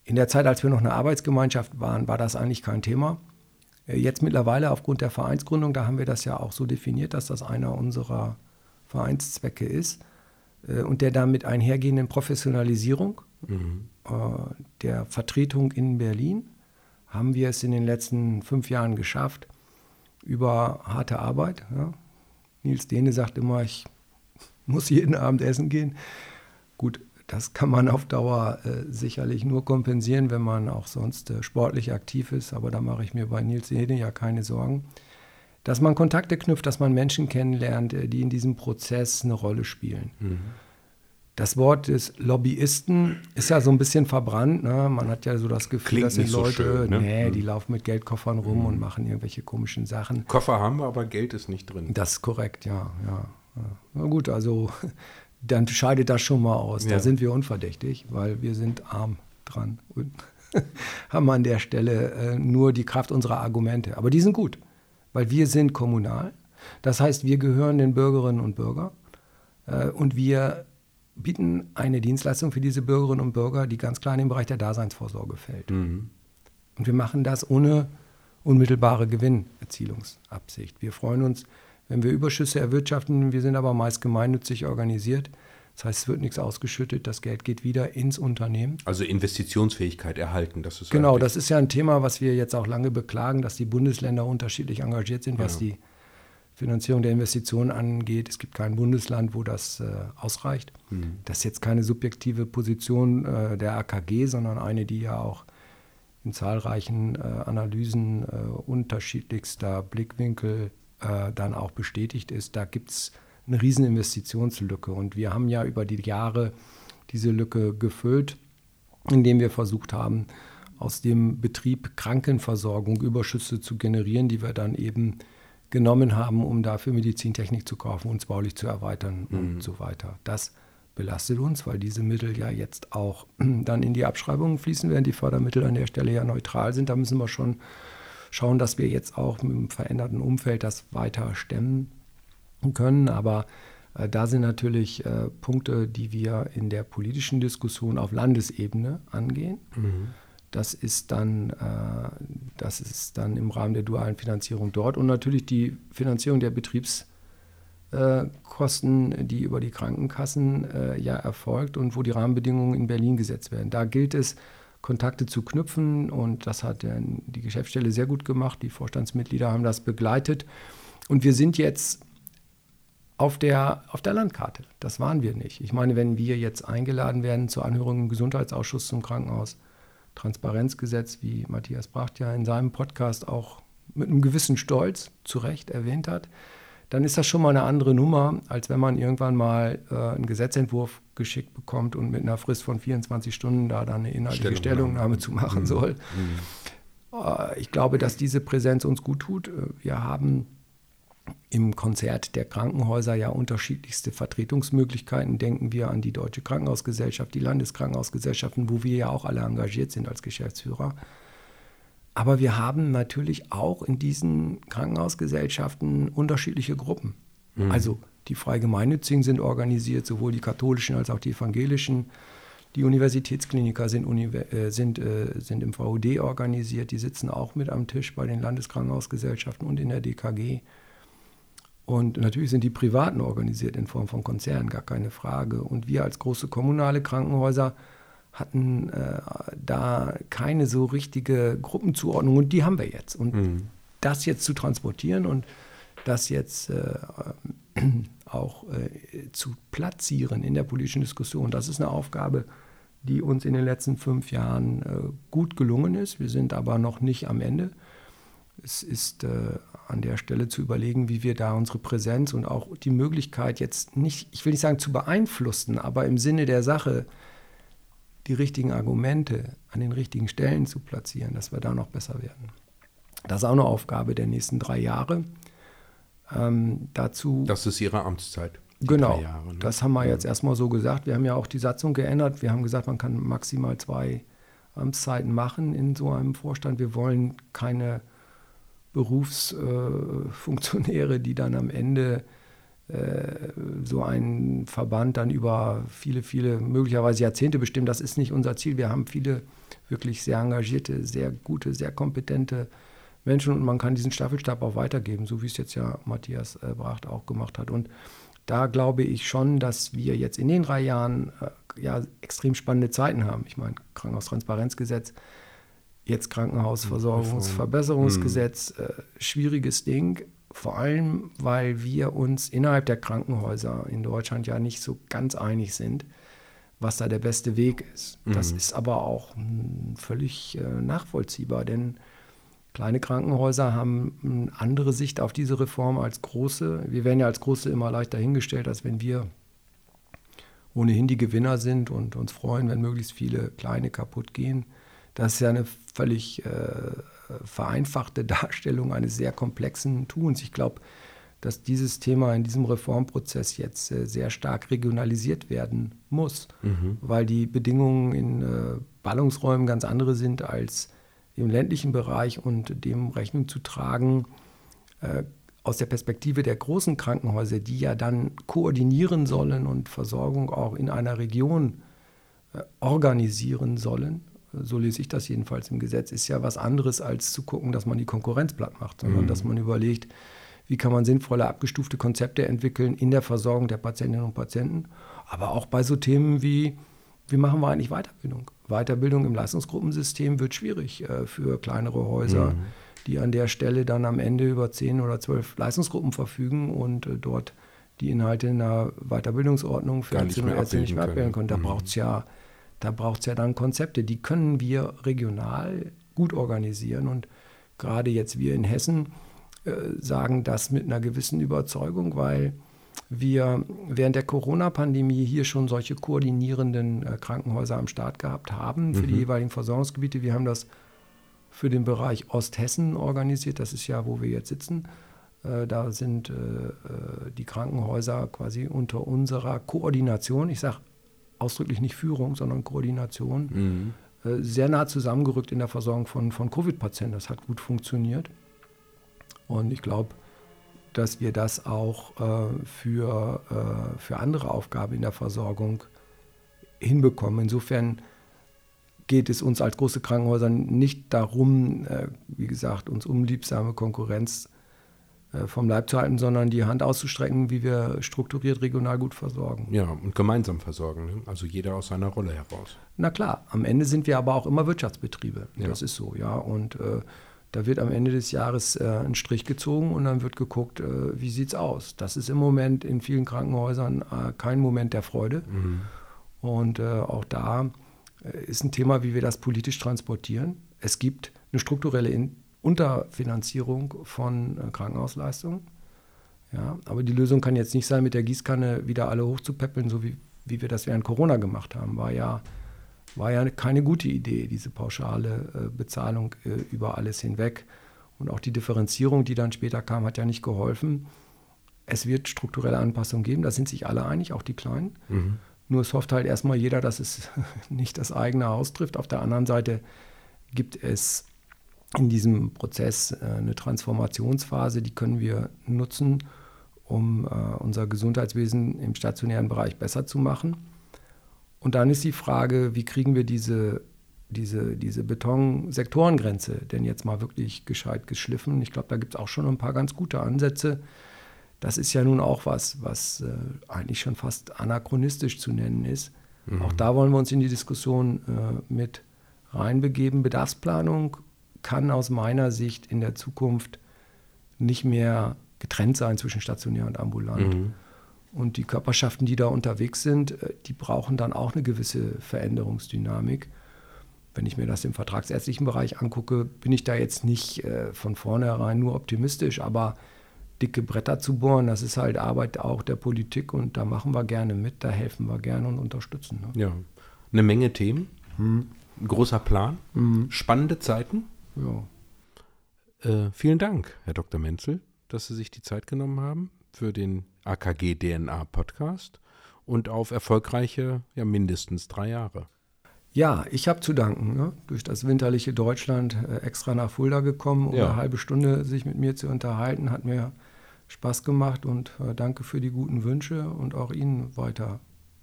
In der Zeit, als wir noch eine Arbeitsgemeinschaft waren, war das eigentlich kein Thema. Äh, Jetzt mittlerweile aufgrund der Vereinsgründung, da haben wir das ja auch so definiert, dass das einer unserer Vereinszwecke ist äh, und der damit einhergehenden Professionalisierung äh, der Vertretung in Berlin haben wir es in den letzten fünf Jahren geschafft, über harte Arbeit. Ja. Nils Dehne sagt immer, ich muss jeden Abend essen gehen. Gut, das kann man auf Dauer äh, sicherlich nur kompensieren, wenn man auch sonst äh, sportlich aktiv ist. Aber da mache ich mir bei Nils Dehne ja keine Sorgen. Dass man Kontakte knüpft, dass man Menschen kennenlernt, äh, die in diesem Prozess eine Rolle spielen. Das Wort des Lobbyisten ist ja so ein bisschen verbrannt. Ne? Man hat ja so das Gefühl, Klingt das sind nicht so Leute, schön, ne? nee, Mhm. die laufen mit Geldkoffern rum und machen irgendwelche komischen Sachen. Koffer haben wir, aber Geld ist nicht drin. Das ist korrekt, ja. ja, ja. Na gut, also dann scheidet das schon mal aus. Da Ja. sind wir unverdächtig, weil wir sind arm dran und haben an der Stelle äh, nur die Kraft unserer Argumente. Aber die sind gut, weil wir sind kommunal. Das heißt, wir gehören den Bürgerinnen und Bürgern äh, und wir bieten eine Dienstleistung für diese Bürgerinnen und Bürger, die ganz klar in den Bereich der Daseinsvorsorge fällt. Mhm. Und wir machen das ohne unmittelbare Gewinnerzielungsabsicht. Wir freuen uns, wenn wir Überschüsse erwirtschaften. Wir sind aber meist gemeinnützig organisiert. Das heißt, es wird nichts ausgeschüttet, das Geld geht wieder ins Unternehmen. Also Investitionsfähigkeit erhalten, das ist Genau, das ist ja ein Thema, was wir jetzt auch lange beklagen, dass die Bundesländer unterschiedlich engagiert sind, was ja. die Finanzierung der Investitionen angeht. Es gibt kein Bundesland, wo das äh, ausreicht. Mhm. Das ist jetzt keine subjektive Position äh, der AKG, sondern eine, die ja auch in zahlreichen äh, Analysen äh, unterschiedlichster Blickwinkel äh, dann auch bestätigt ist. Da gibt es eine riesen Investitionslücke. Und wir haben ja über die Jahre diese Lücke gefüllt, indem wir versucht haben, aus dem Betrieb Krankenversorgung Überschüsse zu generieren, die wir dann eben genommen haben, um dafür Medizintechnik zu kaufen, uns baulich zu erweitern mhm. und so weiter. Das belastet uns, weil diese Mittel ja jetzt auch dann in die Abschreibungen fließen, während die Fördermittel an der Stelle ja neutral sind. Da müssen wir schon schauen, dass wir jetzt auch mit dem veränderten Umfeld das weiter stemmen können. Aber äh, da sind natürlich äh, Punkte, die wir in der politischen Diskussion auf Landesebene angehen. Mhm. Das ist dann, äh, das ist dann im Rahmen der dualen Finanzierung dort und natürlich die Finanzierung der Betriebskosten, die über die Krankenkassen äh, ja erfolgt und wo die Rahmenbedingungen in Berlin gesetzt werden. Da gilt es, Kontakte zu knüpfen und das hat die Geschäftsstelle sehr gut gemacht. Die Vorstandsmitglieder haben das begleitet und wir sind jetzt auf der, auf der Landkarte. Das waren wir nicht. Ich meine, wenn wir jetzt eingeladen werden zur Anhörung im Gesundheitsausschuss zum Krankenhaus, Transparenzgesetz, wie Matthias Bracht ja in seinem Podcast auch mit einem gewissen Stolz zu Recht erwähnt hat, dann ist das schon mal eine andere Nummer, als wenn man irgendwann mal äh, einen Gesetzentwurf geschickt bekommt und mit einer Frist von 24 Stunden da dann eine inhaltliche Stellungnahme, Stellungnahme zu machen mhm. soll. Mhm. Äh, ich glaube, dass diese Präsenz uns gut tut. Äh, wir haben im Konzert der Krankenhäuser ja unterschiedlichste Vertretungsmöglichkeiten. Denken wir an die Deutsche Krankenhausgesellschaft, die Landeskrankenhausgesellschaften, wo wir ja auch alle engagiert sind als Geschäftsführer. Aber wir haben natürlich auch in diesen Krankenhausgesellschaften unterschiedliche Gruppen. Mhm. Also die frei gemeinnützigen sind organisiert, sowohl die katholischen als auch die evangelischen. Die Universitätskliniker sind, äh, sind, äh, sind im VUD organisiert, die sitzen auch mit am Tisch bei den Landeskrankenhausgesellschaften und in der DKG. Und natürlich sind die Privaten organisiert in Form von Konzernen, gar keine Frage. Und wir als große kommunale Krankenhäuser hatten äh, da keine so richtige Gruppenzuordnung und die haben wir jetzt. Und mhm. das jetzt zu transportieren und das jetzt äh, auch äh, zu platzieren in der politischen Diskussion, das ist eine Aufgabe, die uns in den letzten fünf Jahren äh, gut gelungen ist. Wir sind aber noch nicht am Ende. Es ist äh, an der Stelle zu überlegen, wie wir da unsere Präsenz und auch die Möglichkeit jetzt nicht, ich will nicht sagen zu beeinflussen, aber im Sinne der Sache die richtigen Argumente an den richtigen Stellen zu platzieren, dass wir da noch besser werden. Das ist auch eine Aufgabe der nächsten drei Jahre. Ähm, dazu. Das ist Ihre Amtszeit. Genau. Jahre, ne? Das haben wir jetzt erstmal so gesagt. Wir haben ja auch die Satzung geändert. Wir haben gesagt, man kann maximal zwei Amtszeiten machen in so einem Vorstand. Wir wollen keine Berufsfunktionäre, die dann am Ende äh, so einen Verband dann über viele, viele, möglicherweise Jahrzehnte bestimmen. Das ist nicht unser Ziel. Wir haben viele wirklich sehr engagierte, sehr gute, sehr kompetente Menschen und man kann diesen Staffelstab auch weitergeben, so wie es jetzt ja Matthias äh, Bracht auch gemacht hat. Und da glaube ich schon, dass wir jetzt in den drei Jahren äh, ja extrem spannende Zeiten haben. Ich meine, Krankenhaustransparenzgesetz, jetzt Krankenhausversorgungsverbesserungsgesetz, mhm. äh, schwieriges Ding, vor allem weil wir uns innerhalb der Krankenhäuser in Deutschland ja nicht so ganz einig sind, was da der beste Weg ist. Mhm. Das ist aber auch mh, völlig äh, nachvollziehbar, denn kleine Krankenhäuser haben eine andere Sicht auf diese Reform als große. Wir werden ja als große immer leichter hingestellt, als wenn wir ohnehin die Gewinner sind und uns freuen, wenn möglichst viele kleine kaputt gehen. Das ist ja eine völlig äh, vereinfachte Darstellung eines sehr komplexen Tuns. Ich glaube, dass dieses Thema in diesem Reformprozess jetzt äh, sehr stark regionalisiert werden muss, mhm. weil die Bedingungen in äh, Ballungsräumen ganz andere sind als im ländlichen Bereich und dem Rechnung zu tragen, äh, aus der Perspektive der großen Krankenhäuser, die ja dann koordinieren sollen und Versorgung auch in einer Region äh, organisieren sollen so lese ich das jedenfalls im Gesetz, ist ja was anderes als zu gucken, dass man die Konkurrenz platt macht, sondern mhm. dass man überlegt, wie kann man sinnvolle abgestufte Konzepte entwickeln in der Versorgung der Patientinnen und Patienten, aber auch bei so Themen wie, wie machen wir eigentlich Weiterbildung? Weiterbildung im Leistungsgruppensystem wird schwierig äh, für kleinere Häuser, mhm. die an der Stelle dann am Ende über zehn oder zwölf Leistungsgruppen verfügen und äh, dort die Inhalte in der Weiterbildungsordnung für Ärztinnen und Ärzte nicht mehr abbilden können. Da mhm. braucht es ja, ja dann Konzepte, die können wir regional gut organisieren und gerade jetzt wir in Hessen äh, sagen das mit einer gewissen Überzeugung, weil wir während der Corona-Pandemie hier schon solche koordinierenden äh, Krankenhäuser am Start gehabt haben für mhm. die jeweiligen Versorgungsgebiete. Wir haben das für den Bereich Osthessen organisiert. Das ist ja, wo wir jetzt sitzen. Äh, da sind äh, äh die Krankenhäuser quasi unter unserer Koordination, ich sage ausdrücklich nicht Führung, sondern Koordination, mhm. Äh, sehr nah zusammengerückt in der Versorgung von, von Covid-Patienten. Das hat gut funktioniert. Und ich glaube, dass wir das auch äh, für, äh, für andere Aufgaben in der Versorgung hinbekommen. Insofern geht es uns als große Krankenhäuser nicht darum, äh, wie gesagt, uns unliebsame Konkurrenz äh, vom Leib zu halten, sondern die Hand auszustrecken, wie wir strukturiert regional gut versorgen. Ja, und gemeinsam versorgen, ne? also jeder aus seiner Rolle heraus. Na klar, am Ende sind wir aber auch immer Wirtschaftsbetriebe. Ja. Das ist so, ja. Und äh, da wird am Ende des Jahres äh, ein Strich gezogen und dann wird geguckt, äh, wie sieht es aus. Das ist im Moment in vielen Krankenhäusern äh, kein Moment der Freude. Mhm. Und äh, auch da äh, ist ein Thema, wie wir das politisch transportieren. Es gibt eine strukturelle in Unterfinanzierung von äh, Krankenhausleistungen. Ja, aber die Lösung kann jetzt nicht sein, mit der Gießkanne wieder alle hochzupäppeln, so wie, wie wir das während Corona gemacht haben. War ja, war ja keine gute Idee, diese pauschale äh, Bezahlung äh, über alles hinweg. Und auch die Differenzierung, die dann später kam, hat ja nicht geholfen. Es wird strukturelle Anpassungen geben, da sind sich alle einig, auch die Kleinen. Mhm. Nur es hofft halt erstmal jeder, dass es nicht das eigene Haus trifft. Auf der anderen Seite gibt es in diesem Prozess äh, eine Transformationsphase, die können wir nutzen, um äh, unser Gesundheitswesen im stationären Bereich besser zu machen. Und dann ist die Frage, wie kriegen wir diese, diese, diese Beton-Sektorengrenze denn jetzt mal wirklich gescheit geschliffen? Ich glaube, da gibt es auch schon ein paar ganz gute Ansätze. Das ist ja nun auch was, was äh, eigentlich schon fast anachronistisch zu nennen ist. Mhm. Auch da wollen wir uns in die Diskussion mit reinbegeben. Bedarfsplanung kann aus meiner Sicht in der Zukunft nicht mehr getrennt sein zwischen stationär und ambulant. Mhm. Und die Körperschaften, die da unterwegs sind, äh, die brauchen dann auch eine gewisse Veränderungsdynamik. Wenn ich mir das im vertragsärztlichen Bereich angucke, bin ich da jetzt nicht äh, von vornherein nur optimistisch, aber dicke Bretter zu bohren, das ist halt Arbeit auch der Politik und da machen wir gerne mit, da helfen wir gerne und unterstützen. Ne? Ja, eine Menge Themen, hm. ein großer Plan, hm. spannende Zeiten. Ja. Äh, vielen Dank, Herr Dr. Menzel, dass Sie sich die Zeit genommen haben für den AKG DNA Podcast und auf erfolgreiche, ja mindestens drei Jahre. Ja, ich habe zu danken. Ne? Durch das winterliche Deutschland äh, extra nach Fulda gekommen, um ja. eine halbe Stunde sich mit mir zu unterhalten. Hat mir Spaß gemacht und äh, danke für die guten Wünsche und auch Ihnen weiter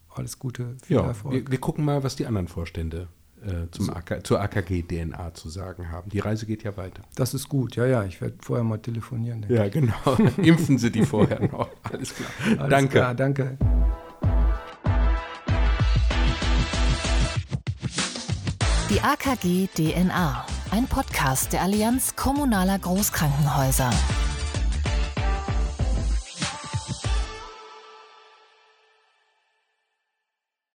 alles Gute, viel ja, Erfolg. Wir, wir gucken mal, was die anderen Vorstände äh, zum. AK, zur AKG-DNA zu sagen haben. Die Reise geht ja weiter. Das ist gut, ja, ja. Ich werde vorher mal telefonieren. Ja, ich. genau. Impfen Sie die vorher noch. Alles klar. Alles danke. Klar, danke. Die AKG DNA, ein Podcast der Allianz kommunaler Großkrankenhäuser.